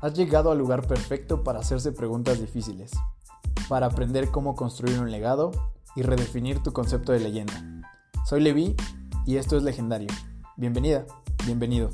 Has llegado al lugar perfecto para hacerse preguntas difíciles, para aprender cómo construir un legado y redefinir tu concepto de leyenda. Soy Levi y esto es Legendario. Bienvenida, bienvenido.